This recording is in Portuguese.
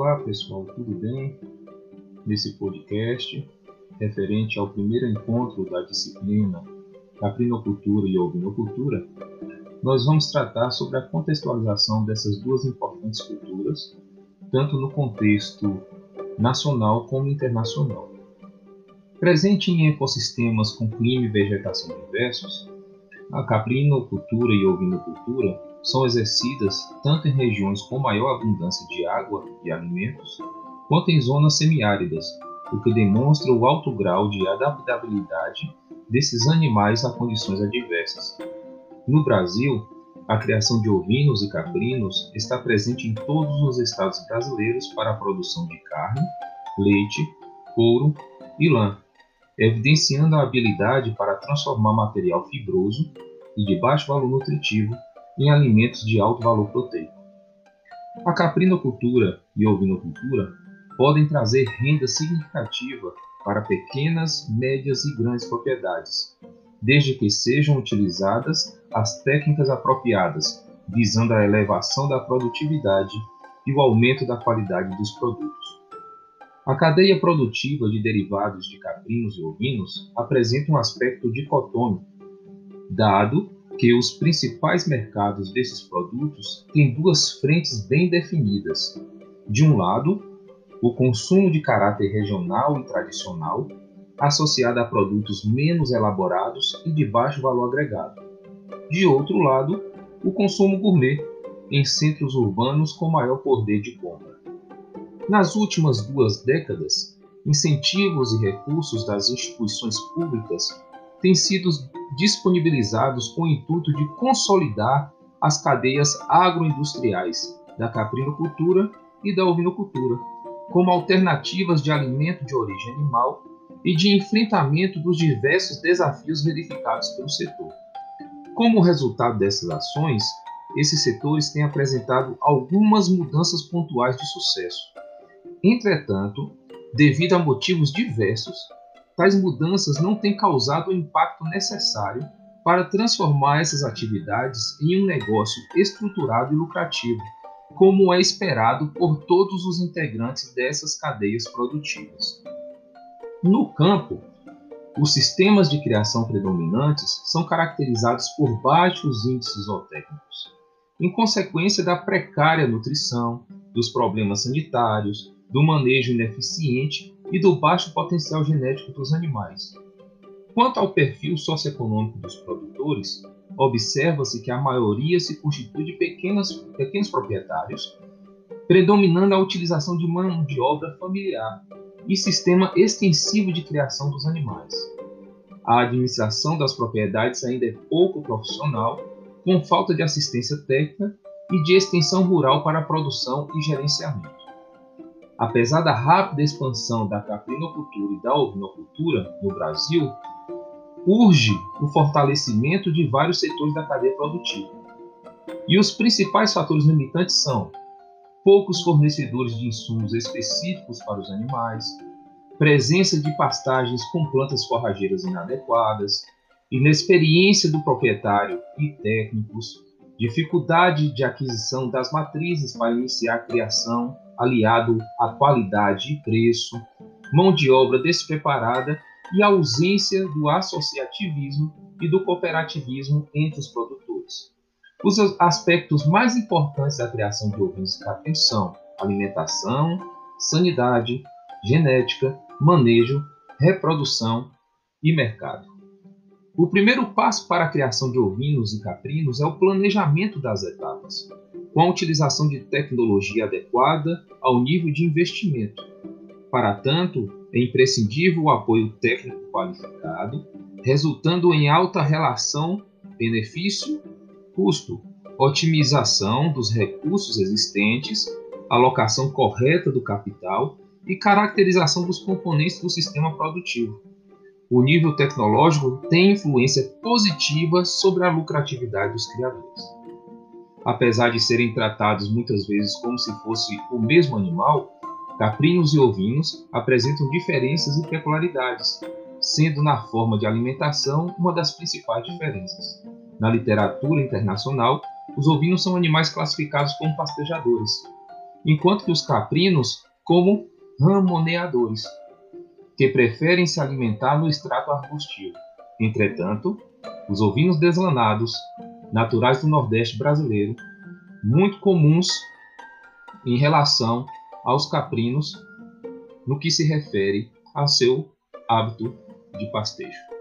Olá pessoal, tudo bem? Nesse podcast, referente ao primeiro encontro da disciplina Caprinocultura e Ovinocultura, nós vamos tratar sobre a contextualização dessas duas importantes culturas, tanto no contexto nacional como internacional. Presente em ecossistemas com clima e vegetação diversos, a caprinocultura e ovinocultura são exercidas tanto em regiões com maior abundância de água e alimentos, quanto em zonas semiáridas, o que demonstra o alto grau de adaptabilidade desses animais a condições adversas. No Brasil, a criação de ovinos e caprinos está presente em todos os estados brasileiros para a produção de carne, leite, couro e lã, evidenciando a habilidade para transformar material fibroso e de baixo valor nutritivo em alimentos de alto valor proteico. A caprinocultura e ovinocultura podem trazer renda significativa para pequenas, médias e grandes propriedades, desde que sejam utilizadas as técnicas apropriadas, visando a elevação da produtividade e o aumento da qualidade dos produtos. A cadeia produtiva de derivados de caprinos e ovinos apresenta um aspecto dicotômico, dado que os principais mercados desses produtos têm duas frentes bem definidas. De um lado, o consumo de caráter regional e tradicional, associado a produtos menos elaborados e de baixo valor agregado. De outro lado, o consumo gourmet, em centros urbanos com maior poder de compra. Nas últimas duas décadas, incentivos e recursos das instituições públicas têm sido disponibilizados com o intuito de consolidar as cadeias agroindustriais da caprinocultura e da ovinocultura, como alternativas de alimento de origem animal e de enfrentamento dos diversos desafios verificados pelo setor. Como resultado dessas ações, esses setores têm apresentado algumas mudanças pontuais de sucesso. Entretanto, devido a motivos diversos, tais mudanças não têm causado o impacto necessário para transformar essas atividades em um negócio estruturado e lucrativo, como é esperado por todos os integrantes dessas cadeias produtivas. No campo, os sistemas de criação predominantes são caracterizados por baixos índices zootécnicos, em consequência da precária nutrição, dos problemas sanitários, do manejo ineficiente e do baixo potencial genético dos animais. Quanto ao perfil socioeconômico dos produtores, observa-se que a maioria se constitui de pequenos, pequenos proprietários, predominando a utilização de mão de obra familiar e sistema extensivo de criação dos animais. A administração das propriedades ainda é pouco profissional, com falta de assistência técnica e de extensão rural para produção e gerenciamento. Apesar da rápida expansão da caprinocultura e da ovinocultura no Brasil, urge o fortalecimento de vários setores da cadeia produtiva. E os principais fatores limitantes são poucos fornecedores de insumos específicos para os animais, presença de pastagens com plantas forrageiras inadequadas, inexperiência do proprietário e técnicos, dificuldade de aquisição das matrizes para iniciar a criação aliado à qualidade e preço, mão de obra despreparada e ausência do associativismo e do cooperativismo entre os produtores. Os aspectos mais importantes da criação de ovinos caprinos são alimentação, sanidade, genética, manejo, reprodução e mercado. O primeiro passo para a criação de ovinos e caprinos é o planejamento das etapas com a utilização de tecnologia adequada ao nível de investimento. Para tanto, é imprescindível o apoio técnico qualificado, resultando em alta relação benefício-custo, otimização dos recursos existentes, alocação correta do capital e caracterização dos componentes do sistema produtivo. O nível tecnológico tem influência positiva sobre a lucratividade dos criadores apesar de serem tratados muitas vezes como se fosse o mesmo animal, caprinos e ovinos apresentam diferenças e peculiaridades, sendo na forma de alimentação uma das principais diferenças. Na literatura internacional, os ovinos são animais classificados como pastejadores, enquanto que os caprinos como ramoneadores, que preferem se alimentar no extrato arbustivo. Entretanto, os ovinos deslanados, naturais do Nordeste brasileiro, muito comuns em relação aos caprinos no que se refere a seu hábito de pastejo.